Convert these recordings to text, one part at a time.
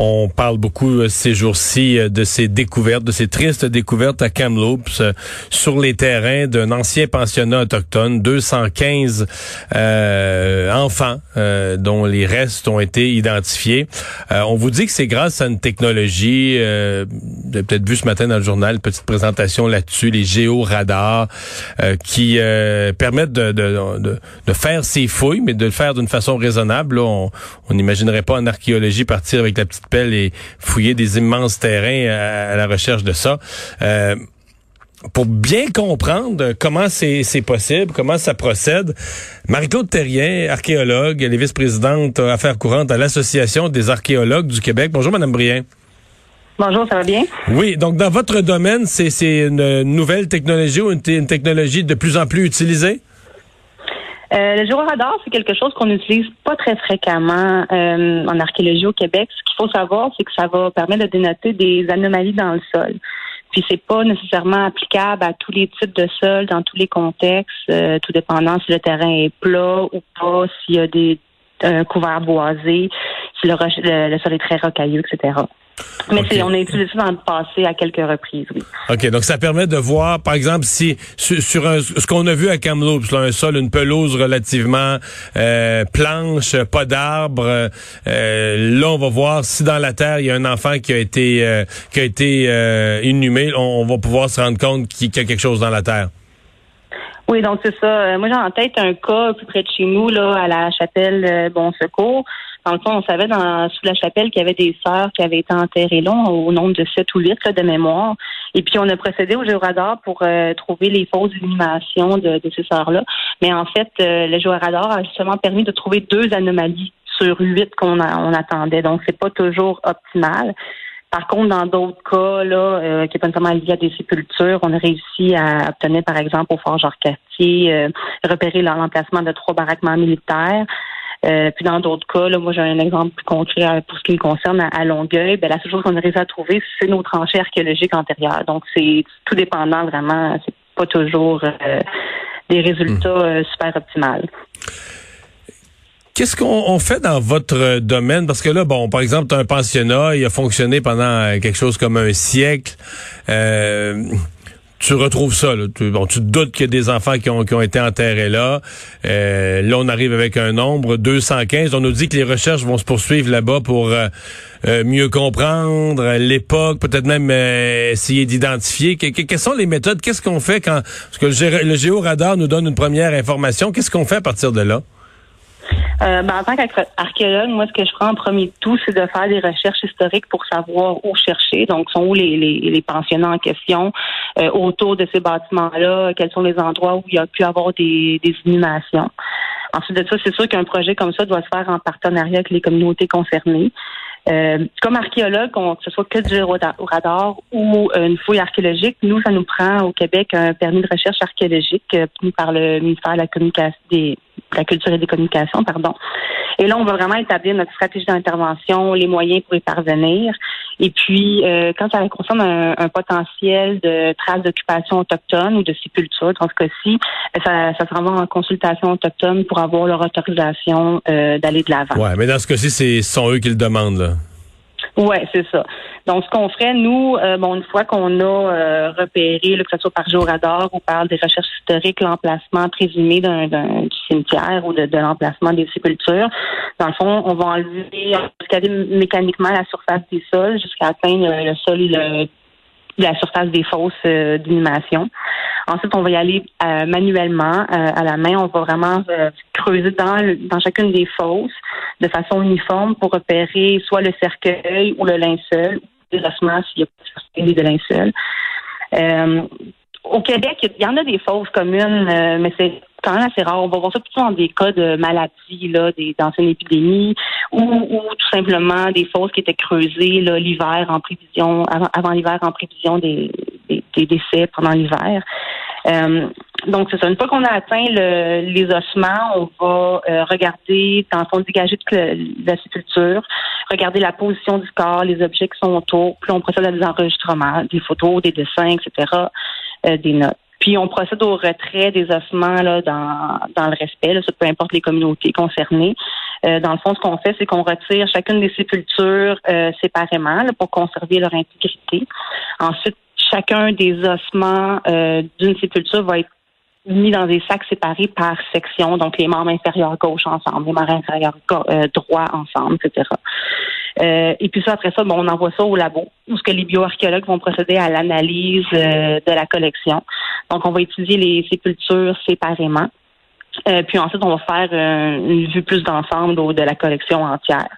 On parle beaucoup euh, ces jours-ci euh, de ces découvertes, de ces tristes découvertes à Kamloops euh, sur les terrains d'un ancien pensionnat autochtone, 215 euh, enfants dont les restes ont été identifiés. on vous dit que c'est grâce à une technologie, euh, vous avez peut-être vu ce matin dans le journal, petite présentation là-dessus, les géoradars qui permettent de, de, de, de, faire ces fouilles, mais de le faire d'une façon raisonnable. on n'imaginerait pas en archéologie partir avec la petite pelle et fouiller des immenses terrains à, la recherche de ça. Euh, pour bien comprendre comment c'est possible, comment ça procède, Marie-Claude Terrien, archéologue, elle est vice-présidente affaires courantes à l'Association des archéologues du Québec. Bonjour, Madame Brien. Bonjour, ça va bien? Oui, donc dans votre domaine, c'est une nouvelle technologie ou une technologie de plus en plus utilisée? Euh, le radar, c'est quelque chose qu'on n'utilise pas très fréquemment euh, en archéologie au Québec. Ce qu'il faut savoir, c'est que ça va permettre de dénoter des anomalies dans le sol. Puis c'est pas nécessairement applicable à tous les types de sols, dans tous les contextes, euh, tout dépendant si le terrain est plat ou pas, s'il y a des un couvert boisé, si le, le sol est très rocailleux, etc. Mais on a utilisé ça dans le passé à quelques reprises, oui. OK, donc ça permet de voir, par exemple, si sur, ce qu'on a vu à Kamloops, là, un sol, une pelouse relativement euh, planche, pas d'arbres, euh, là, on va voir si dans la terre, il y a un enfant qui a été euh, qui a été euh, inhumé, on, va pouvoir se rendre compte qu'il y a quelque chose dans la terre. Oui, donc c'est ça. Moi, j'ai en tête un cas plus près de chez nous, là, à la chapelle Bon Secours. Dans le fond, on savait dans, sous la chapelle qu'il y avait des sœurs qui avaient été enterrées là, au nombre de sept ou huit de mémoire. Et puis, on a procédé au géoradar pour euh, trouver les fausses inhumations de, ces sœurs-là. Mais en fait, euh, le géoradar a justement permis de trouver deux anomalies sur huit qu'on on attendait. Donc, c'est pas toujours optimal. Par contre, dans d'autres cas, là, euh, qui n'est pas nécessairement lié à des sépultures, on a réussi à obtenir, par exemple, au Fort Georges-Cartier, repérer l'emplacement de trois baraquements militaires. Euh, puis dans d'autres cas, là, moi j'ai un exemple plus concret euh, pour ce qui me concerne à, Longueuil. Ben, la seule chose qu'on a réussi à trouver, c'est nos tranchées archéologiques antérieures. Donc c'est tout dépendant vraiment. C'est pas toujours euh, des résultats super optimales. Qu'est-ce qu'on fait dans votre domaine? Parce que là, bon, par exemple, un pensionnat, il a fonctionné pendant quelque chose comme un siècle. Euh, tu retrouves ça. Là. Tu, bon, tu te doutes qu'il y a des enfants qui ont, qui ont été enterrés là. Euh, là, on arrive avec un nombre, 215. On nous dit que les recherches vont se poursuivre là-bas pour euh, euh, mieux comprendre l'époque, peut-être même essayer d'identifier. quelles sont les méthodes? Qu'est-ce qu'on fait quand... Parce que le géoradar nous donne une première information. Qu'est-ce qu'on fait à partir de là? Euh, ben, en tant qu'archéologue, moi, ce que je prends en premier tout, c'est de faire des recherches historiques pour savoir où chercher. Donc, sont où les, les, les pensionnats en question euh, autour de ces bâtiments-là, quels sont les endroits où il y a pu avoir des, des inhumations. Ensuite de ça, c'est sûr qu'un projet comme ça doit se faire en partenariat avec les communautés concernées. Euh, comme archéologue, que ce soit que du radar ou une fouille archéologique, nous, ça nous prend au Québec un permis de recherche archéologique euh, par le ministère de la Communication, des, de la Culture et des Communications, pardon. Et là, on va vraiment établir notre stratégie d'intervention, les moyens pour y parvenir. Et puis, euh, quand ça concerne un, potentiel de traces d'occupation autochtone ou de sépulture, dans ce cas-ci, euh, ça, ça se en consultation autochtone pour avoir leur autorisation euh, d'aller de l'avant. Ouais, mais dans ce cas-ci, ce sont eux qui le demandent, là. Oui, c'est ça. Donc, ce qu'on ferait, nous, euh, bon, une fois qu'on a euh, repéré, que ce soit par géoradar ou par des recherches historiques, l'emplacement présumé d'un, du cimetière ou de, l'emplacement des sépultures, dans le fond, on va enlever, mécaniquement la surface des sols jusqu'à atteindre le sol et le la surface des fosses euh, d'inhumation. Ensuite, on va y aller euh, manuellement, euh, à la main. On va vraiment creuser dans, dans chacune des fosses de façon uniforme pour repérer soit le cercueil ou le linceul, les ossements s'il y a pas de linceul. au Québec, il y en a des fosses communes, mais c'est quand même assez rare. On va voir ça plutôt dans des cas de maladies, là, des d'anciennes épidémies, ou, ou, tout simplement des fosses qui étaient creusées l'hiver en prévision, avant, l'hiver en prévision des, des, décès pendant l'hiver. Euh, donc, c'est ça. Une fois qu'on a atteint le, les ossements, on va euh, regarder, dans le fond, dégager de la sépulture, regarder la position du corps, les objets qui sont autour, puis on procède à des enregistrements, des photos, des dessins, etc., euh, des notes. Puis on procède au retrait des ossements là, dans, dans le respect, là, peu importe les communautés concernées. Euh, dans le fond, ce qu'on fait, c'est qu'on retire chacune des sépultures euh, séparément là, pour conserver leur intégrité. Ensuite, chacun des ossements euh, d'une sépulture va être mis dans des sacs séparés par section, donc les membres inférieurs gauche ensemble, les membres inférieurs droit ensemble, etc. et puis ça, après ça, bon, on envoie ça au labo, où ce que les bioarchéologues vont procéder à l'analyse de la collection. Donc, on va étudier les sépultures séparément. Euh, puis ensuite, on va faire euh, une vue plus d'ensemble de la collection entière.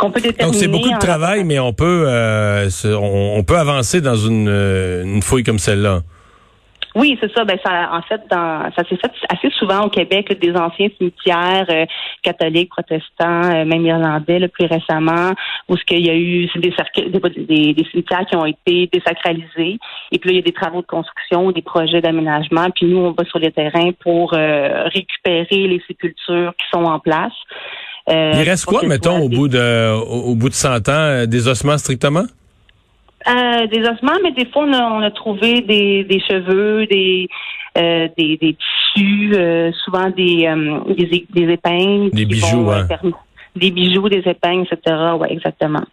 Donc c'est beaucoup de travail, mais on peut euh, on, peut avancer dans une, une fouille comme celle-là. Oui, c'est ça. Ben ça, en fait, dans, ça s'est fait assez souvent au Québec, des anciens cimetières euh, catholiques, protestants, euh, même irlandais, le plus récemment, où ce qu'il y a eu des, des, des, cimetières qui ont été désacralisés, et puis là, il y a des travaux de construction, des projets d'aménagement, puis nous, on va sur les terrains pour euh, récupérer les sépultures qui sont en place. il reste quoi, mettons, au bout de au, bout de 100 ans, des ossements strictement? Euh, des ossements, mais des fois, on a, trouvé des, des cheveux, des, euh, des, des, tissus, euh, souvent des, des, des, épingles. Des bijoux, hein. Des bijoux, des épingles, etc. Oui, exactement.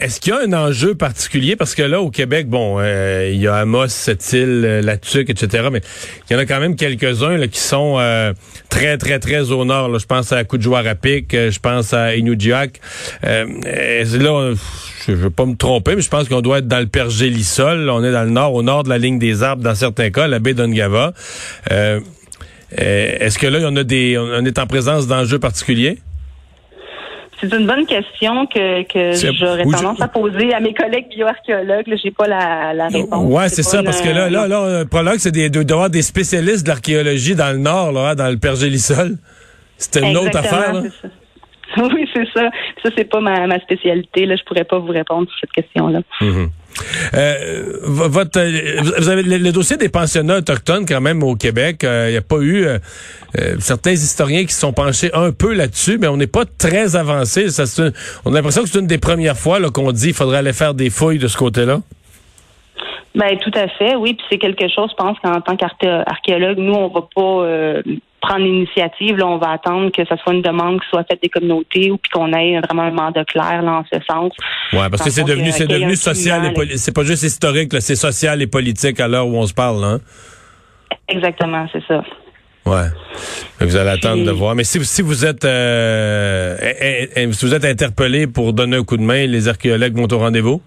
Est-ce qu'il y a un enjeu particulier? Parce que là, au Québec, bon, euh, il y a Amos, Sept-Îles, euh, Latuc, etc., mais il y en a quand même quelques-uns qui sont euh, très, très, très au nord. Je pense à Kujouarapik, je pense à Inujiak. Euh, là, je ne veux pas me tromper, mais je pense qu'on doit être dans le Pergélisol. On est dans le nord, au nord de la ligne des arbres, dans certains cas, la baie d'Ongava. Est-ce que là, on, a des, on est en présence d'enjeux particuliers? C'est une bonne question que, que j'aurais tendance à poser à mes collègues bioarchéologues. J'ai pas la, la réponse. Ouais, c'est ça, parce que là, là, là, prologue, c'est des, d'avoir des spécialistes de l'archéologie dans le nord, là, hein, dans le Pergélisol. C'était une autre affaire. Là. Oui, c'est ça. Ça, c'est pas ma, ma spécialité. Là, je pourrais pas vous répondre sur cette question-là. Mm-hmm. Euh, votre, vous avez le, dossier des pensionnats autochtones quand même au Québec. Il euh, n'y a pas eu euh, certains historiens qui se sont penchés un peu là-dessus, mais on n'est pas très avancé. On a l'impression que c'est une des premières fois qu'on dit qu'il faudrait aller faire des fouilles de ce côté-là. Ben tout à fait, oui. Puis c'est quelque chose, je pense qu'en tant qu'archéologue, nous, on va pas prendre l'initiative. Là, on va attendre que ce soit une demande qui soit faite des communautés ou puis qu'on ait vraiment un mandat clair là, en ce sens. Ouais, parce que c'est devenu, c'est devenu social et politique. C'est pas juste historique, c'est social et politique à l'heure où on se parle, hein? Exactement, c'est ça. Ouais. Vous allez attendre de voir. Mais si, si vous êtes euh, si vous êtes interpellé pour donner un coup de main, les archéologues vont au rendez-vous?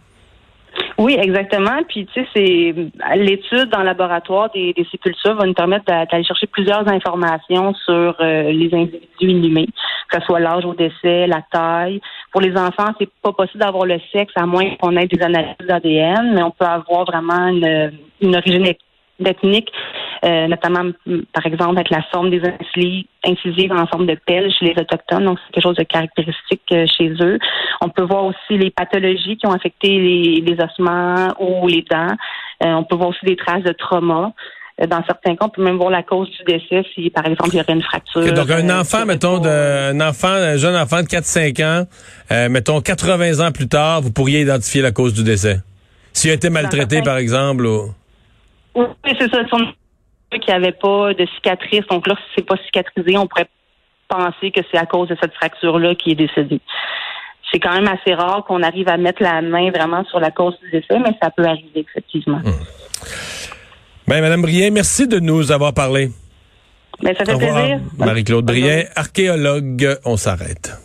Oui, exactement. Puis, tu sais, c'est l'étude dans le laboratoire des, des, sépultures va nous permettre d'aller chercher plusieurs informations sur euh, les individus inhumés, que ce soit l'âge au décès, la taille. Pour les enfants, c'est pas possible d'avoir le sexe à moins qu'on ait des analyses d'ADN, mais on peut avoir vraiment une, une origine ethnique euh, notamment par exemple avec la forme des incisives en forme de pelle chez les autochtones, donc c'est quelque chose de caractéristique euh, chez eux. On peut voir aussi les pathologies qui ont affecté les, ossements ou les dents. Euh, on peut voir aussi des traces de trauma. Dans certains cas, on peut même voir la cause du décès si, par exemple, il y aurait une fracture. donc, un enfant, mettons, de, un enfant, un jeune enfant de 4-5 ans, mettons 80 ans plus tard, vous pourriez identifier la cause du décès. S'il a été maltraité, par exemple. Oui, c'est ça qui avait pas de cicatrice. Donc là, si c'est pas cicatrisé, on pourrait penser que c'est à cause de cette fracture-là qui est décédé. C'est quand même assez rare qu'on arrive à mettre la main vraiment sur la cause du décès, mais ça peut arriver effectivement. Mmh. Ben, Madame Brien, merci de nous avoir parlé. Ben, ça fait plaisir. Marie-Claude Brien, archéologue. On s'arrête.